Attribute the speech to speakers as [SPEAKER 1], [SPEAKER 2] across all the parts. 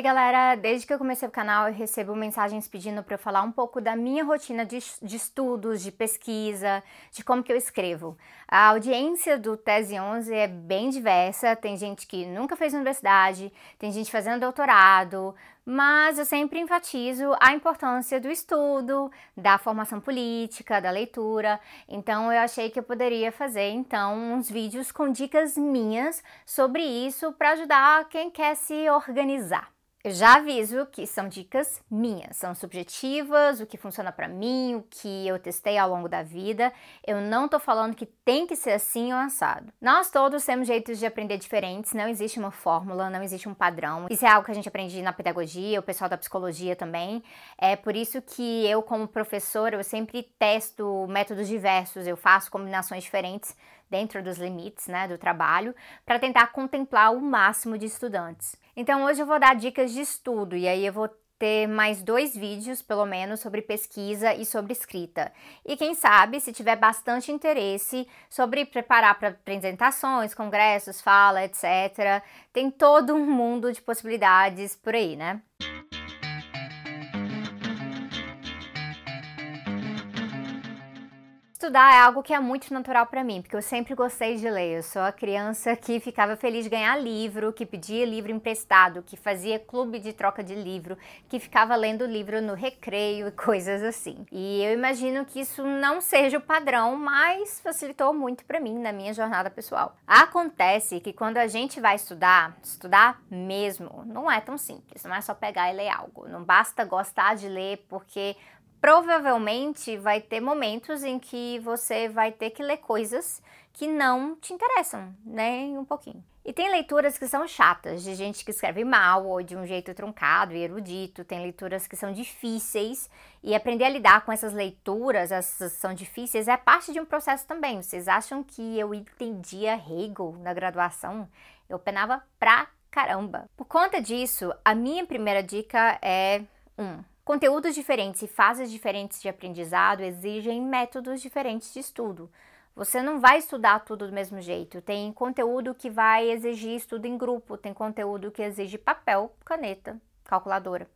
[SPEAKER 1] Aí, galera, desde que eu comecei o canal, eu recebo mensagens pedindo para eu falar um pouco da minha rotina de, de, estudos, de pesquisa, de como que eu escrevo. A audiência do Tese 11 é bem diversa, tem gente que nunca fez universidade, tem gente fazendo doutorado, mas eu sempre enfatizo a importância do estudo, da formação política, da leitura. Então eu achei que eu poderia fazer então uns vídeos com dicas minhas sobre isso para ajudar quem quer se organizar. Eu já aviso que são dicas minhas, são subjetivas, o que funciona para mim, o que eu testei ao longo da vida. Eu não tô falando que tem que ser assim ou assado. Nós todos temos jeitos de aprender diferentes, não existe uma fórmula, não existe um padrão. Isso é algo que a gente aprende na pedagogia, o pessoal da psicologia também. É por isso que eu, como professora, eu sempre testo métodos diversos, eu faço combinações diferentes dentro dos limites né, do trabalho, para tentar contemplar o máximo de estudantes. Então hoje eu vou dar dicas de estudo e aí eu vou ter mais dois vídeos, pelo menos, sobre pesquisa e sobre escrita. E quem sabe, se tiver bastante interesse sobre preparar para apresentações, congressos, fala, etc., tem todo um mundo de possibilidades por aí, né? Estudar é algo que é muito natural para mim, porque eu sempre gostei de ler. Eu sou a criança que ficava feliz de ganhar livro, que pedia livro emprestado, que fazia clube de troca de livro, que ficava lendo livro no recreio e coisas assim. E eu imagino que isso não seja o padrão, mas facilitou muito para mim na minha jornada pessoal. Acontece que quando a gente vai estudar, estudar mesmo, não é tão simples, não é só pegar e ler algo. Não basta gostar de ler porque provavelmente vai ter momentos em que você vai ter que ler coisas que não te interessam, nem um pouquinho. E tem leituras que são chatas, de gente que escreve mal ou de um jeito truncado e erudito. Tem leituras que são difíceis e aprender a lidar com essas leituras, essas são difíceis, é parte de um processo também. Vocês acham que eu entendia Hegel na graduação? Eu penava pra caramba. Por conta disso, a minha primeira dica é um, Conteúdos diferentes e fases diferentes de aprendizado exigem métodos diferentes de estudo. Você não vai estudar tudo do mesmo jeito. Tem conteúdo que vai exigir estudo em grupo, tem conteúdo que exige papel, caneta, calculadora.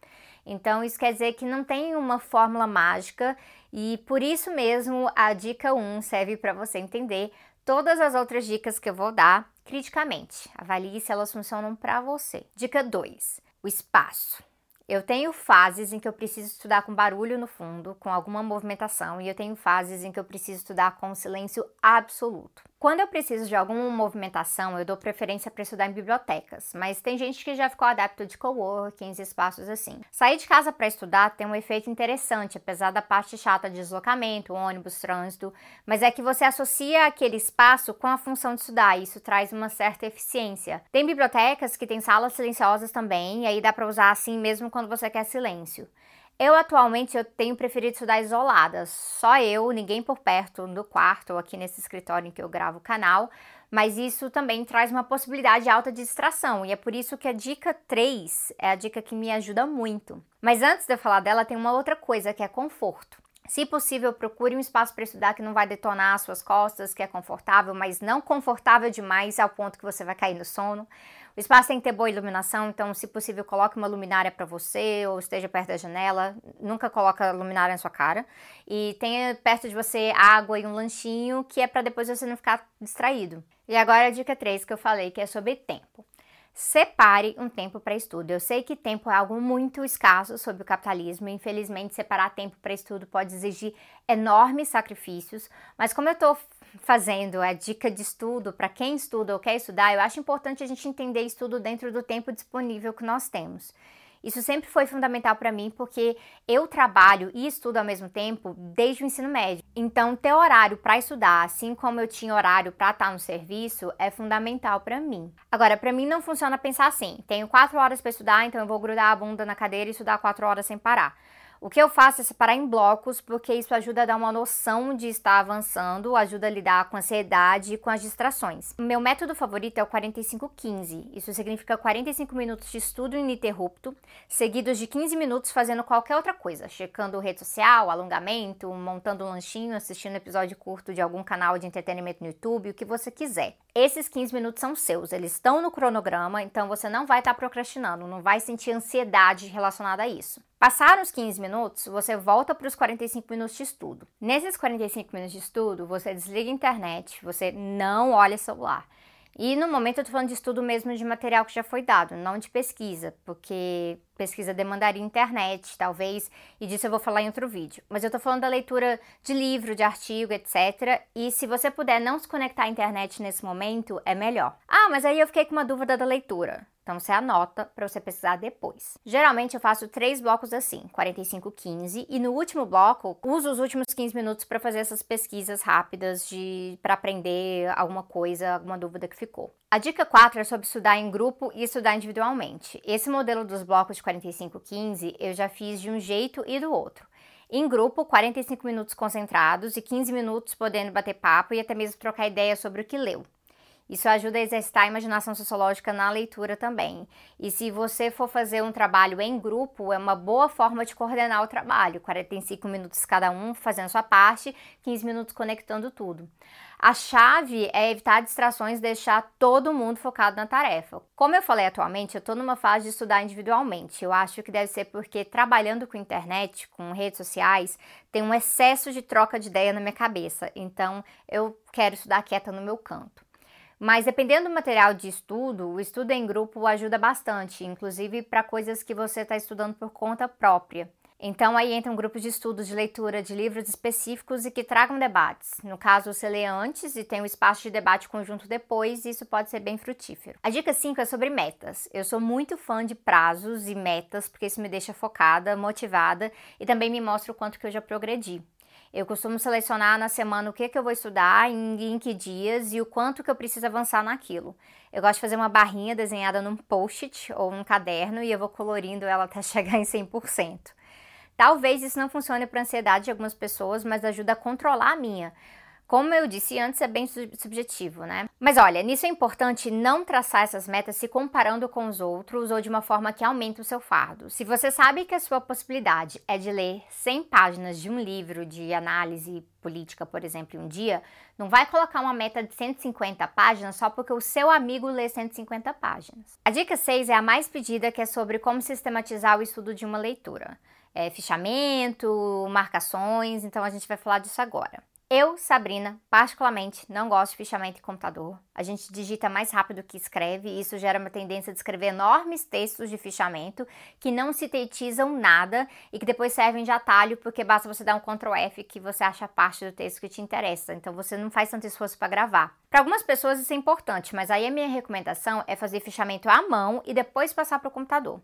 [SPEAKER 1] Então, isso quer dizer que não tem uma fórmula mágica e por isso mesmo a dica 1 serve para você entender todas as outras dicas que eu vou dar criticamente. Avalie se elas funcionam para você. Dica 2: o espaço. Eu tenho fases em que eu preciso estudar com barulho no fundo, com alguma movimentação, e eu tenho fases em que eu preciso estudar com silêncio absoluto. Quando eu preciso de alguma movimentação, eu dou preferência para estudar em bibliotecas, mas tem gente que já ficou adepto de coworkings, espaços assim. Sair de casa para estudar tem um efeito interessante, apesar da parte chata de deslocamento, ônibus, trânsito, mas é que você associa aquele espaço com a função de estudar, e isso traz uma certa eficiência. Tem bibliotecas que têm salas silenciosas também, e aí dá para usar assim mesmo quando você quer silêncio. Eu atualmente eu tenho preferido estudar isolada, só eu, ninguém por perto no quarto ou aqui nesse escritório em que eu gravo o canal, mas isso também traz uma possibilidade alta de distração e é por isso que a dica 3 é a dica que me ajuda muito. Mas antes de eu falar dela, tem uma outra coisa que é conforto. Se possível, procure um espaço para estudar que não vai detonar as suas costas, que é confortável, mas não confortável demais ao ponto que você vai cair no sono. O espaço tem que ter boa iluminação, então, se possível, coloque uma luminária para você ou esteja perto da janela. Nunca coloca luminária na sua cara. E tenha perto de você água e um lanchinho, que é para depois você não ficar distraído. E agora a dica 3 que eu falei, que é sobre tempo. Separe um tempo para estudo. Eu sei que tempo é algo muito escasso sobre o capitalismo. Infelizmente, separar tempo para estudo pode exigir enormes sacrifícios. Mas como eu estou fazendo a dica de estudo para quem estuda ou quer estudar, eu acho importante a gente entender estudo dentro do tempo disponível que nós temos. Isso sempre foi fundamental para mim porque eu trabalho e estudo ao mesmo tempo desde o ensino médio. Então, ter horário para estudar, assim como eu tinha horário para estar no serviço, é fundamental para mim. Agora, para mim não funciona pensar assim: tenho quatro horas para estudar, então eu vou grudar a bunda na cadeira e estudar quatro horas sem parar. O que eu faço é separar em blocos, porque isso ajuda a dar uma noção de estar avançando, ajuda a lidar com a ansiedade e com as distrações. Meu método favorito é o 45-15. Isso significa 45 minutos de estudo ininterrupto, seguidos de 15 minutos fazendo qualquer outra coisa, checando rede social, alongamento, montando um lanchinho, assistindo episódio curto de algum canal de entretenimento no YouTube, o que você quiser. Esses 15 minutos são seus, eles estão no cronograma, então você não vai estar procrastinando, não vai sentir ansiedade relacionada a isso. Passaram os 15 minutos, você volta para os 45 minutos de estudo. Nesses 45 minutos de estudo, você desliga a internet, você não olha celular. E no momento eu tô falando de estudo mesmo de material que já foi dado, não de pesquisa, porque pesquisa demandaria internet, talvez, e disso eu vou falar em outro vídeo. Mas eu tô falando da leitura de livro, de artigo, etc. E se você puder não se conectar à internet nesse momento, é melhor. Ah, mas aí eu fiquei com uma dúvida da leitura. Então você anota para você pesquisar depois. Geralmente eu faço três blocos assim, 45, 15, e no último bloco uso os últimos 15 minutos para fazer essas pesquisas rápidas de para aprender alguma coisa, alguma dúvida que ficou. A dica 4 é sobre estudar em grupo e estudar individualmente. Esse modelo dos blocos de 45, 15 eu já fiz de um jeito e do outro. Em grupo, 45 minutos concentrados e 15 minutos podendo bater papo e até mesmo trocar ideias sobre o que leu. Isso ajuda a exercitar a imaginação sociológica na leitura também. E se você for fazer um trabalho em grupo, é uma boa forma de coordenar o trabalho. 45 minutos cada um fazendo sua parte, 15 minutos conectando tudo. A chave é evitar distrações e deixar todo mundo focado na tarefa. Como eu falei atualmente, eu estou numa fase de estudar individualmente. Eu acho que deve ser porque trabalhando com internet, com redes sociais, tem um excesso de troca de ideia na minha cabeça. Então eu quero estudar quieta no meu canto. Mas dependendo do material de estudo, o estudo em grupo ajuda bastante, inclusive para coisas que você está estudando por conta própria. Então aí entram grupos de estudos de leitura de livros específicos e que tragam debates. No caso, você lê antes e tem um espaço de debate conjunto depois, e isso pode ser bem frutífero. A dica 5 é sobre metas. Eu sou muito fã de prazos e metas, porque isso me deixa focada, motivada e também me mostra o quanto que eu já progredi. Eu costumo selecionar na semana o que, que eu vou estudar, em, em que dias e o quanto que eu preciso avançar naquilo. Eu gosto de fazer uma barrinha desenhada num post-it ou num caderno e eu vou colorindo ela até chegar em 100%. Talvez isso não funcione para a ansiedade de algumas pessoas, mas ajuda a controlar a minha. Como eu disse antes, é bem subjetivo, né? Mas olha, nisso é importante não traçar essas metas se comparando com os outros ou de uma forma que aumente o seu fardo. Se você sabe que a sua possibilidade é de ler 100 páginas de um livro de análise política, por exemplo, em um dia, não vai colocar uma meta de 150 páginas só porque o seu amigo lê 150 páginas. A dica 6 é a mais pedida, que é sobre como sistematizar o estudo de uma leitura. É, fichamento, marcações, então a gente vai falar disso agora. Eu, Sabrina, particularmente não gosto de fichamento em computador. A gente digita mais rápido que escreve e isso gera uma tendência de escrever enormes textos de fichamento que não sintetizam nada e que depois servem de atalho porque basta você dar um Ctrl F que você acha a parte do texto que te interessa. Então você não faz tanto esforço para gravar. Para algumas pessoas isso é importante, mas aí a minha recomendação é fazer fichamento à mão e depois passar para o computador.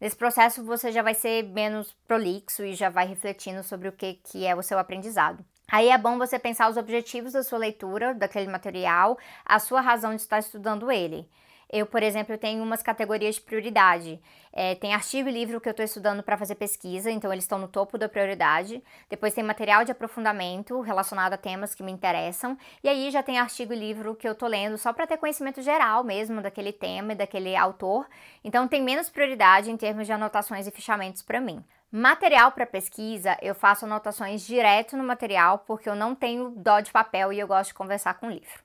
[SPEAKER 1] Nesse processo você já vai ser menos prolixo e já vai refletindo sobre o que, que é o seu aprendizado. Aí é bom você pensar os objetivos da sua leitura, daquele material, a sua razão de estar estudando ele. Eu, por exemplo, tenho umas categorias de prioridade. É, tem artigo e livro que eu estou estudando para fazer pesquisa, então eles estão no topo da prioridade. Depois tem material de aprofundamento relacionado a temas que me interessam. E aí já tem artigo e livro que eu estou lendo só para ter conhecimento geral mesmo daquele tema e daquele autor. Então tem menos prioridade em termos de anotações e fichamentos para mim. Material para pesquisa, eu faço anotações direto no material porque eu não tenho dó de papel e eu gosto de conversar com o livro.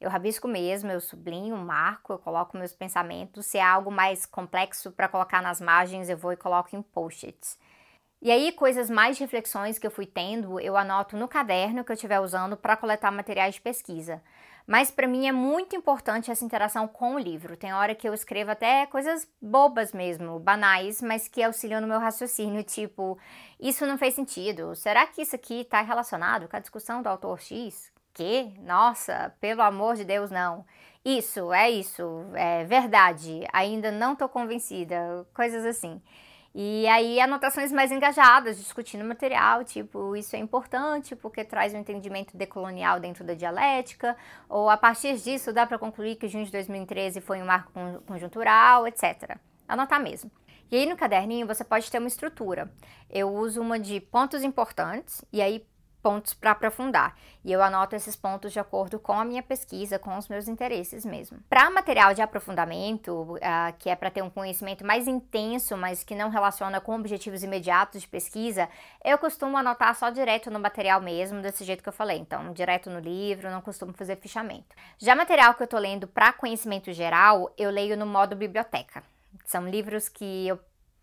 [SPEAKER 1] Eu rabisco mesmo, eu sublinho, marco, eu coloco meus pensamentos. Se é algo mais complexo para colocar nas margens, eu vou e coloco em post-its. E aí, coisas mais de reflexões que eu fui tendo, eu anoto no caderno que eu estiver usando para coletar materiais de pesquisa. Mas para mim é muito importante essa interação com o livro. Tem hora que eu escrevo até coisas bobas mesmo, banais, mas que auxiliam no meu raciocínio, tipo, isso não fez sentido. Será que isso aqui está relacionado com a discussão do autor X? Que? Nossa, pelo amor de Deus, não. Isso, é isso, é verdade. Ainda não estou convencida. Coisas assim. E aí anotações mais engajadas, discutindo material, tipo, isso é importante porque traz um entendimento decolonial dentro da dialética, ou a partir disso dá para concluir que junho de 2013 foi um marco conjuntural, etc. Anotar mesmo. E aí no caderninho você pode ter uma estrutura. Eu uso uma de pontos importantes e aí pontos para aprofundar. E eu anoto esses pontos de acordo com a minha pesquisa, com os meus interesses mesmo. Para material de aprofundamento, uh, que é para ter um conhecimento mais intenso, mas que não relaciona com objetivos imediatos de pesquisa, eu costumo anotar só direto no material mesmo, desse jeito que eu falei. Então, direto no livro, não costumo fazer fichamento. Já material que eu estou lendo para conhecimento geral, eu leio no modo biblioteca. São livros que eu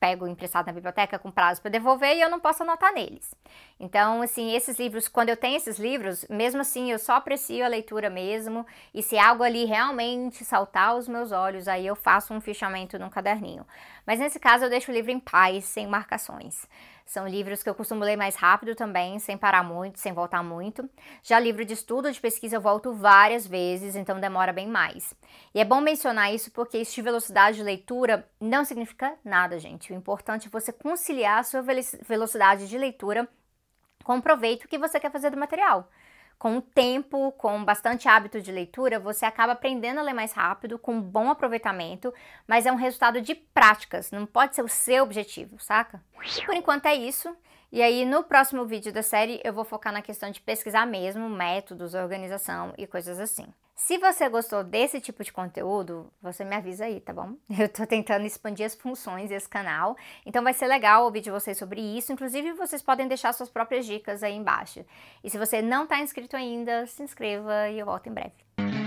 [SPEAKER 1] pego emprestado na biblioteca com prazo para devolver e eu não posso anotar neles. Então, assim, esses livros, quando eu tenho esses livros, mesmo assim, eu só aprecio a leitura mesmo, e se algo ali realmente saltar aos meus olhos, aí eu faço um fichamento num caderninho. Mas nesse caso, eu deixo o livro em paz, sem marcações. São livros que eu costumo ler mais rápido também, sem parar muito, sem voltar muito. Já livro de estudo, de pesquisa, eu volto várias vezes, então demora bem mais. E é bom mencionar isso porque isso de velocidade de leitura não significa nada, gente. O importante é você conciliar a sua velocidade de leitura com o proveito que você quer fazer do material com o tempo, com bastante hábito de leitura, você acaba aprendendo a ler mais rápido, com bom aproveitamento, mas é um resultado de práticas, não pode ser o seu objetivo, saca? Por enquanto é isso. E aí, no próximo vídeo da série, eu vou focar na questão de pesquisar mesmo, métodos, organização e coisas assim. Se você gostou desse tipo de conteúdo, você me avisa aí, tá bom? Eu tô tentando expandir as funções desse canal, então vai ser legal ouvir de vocês sobre isso. Inclusive, vocês podem deixar suas próprias dicas aí embaixo. E se você não tá inscrito ainda, se inscreva e eu volto em breve.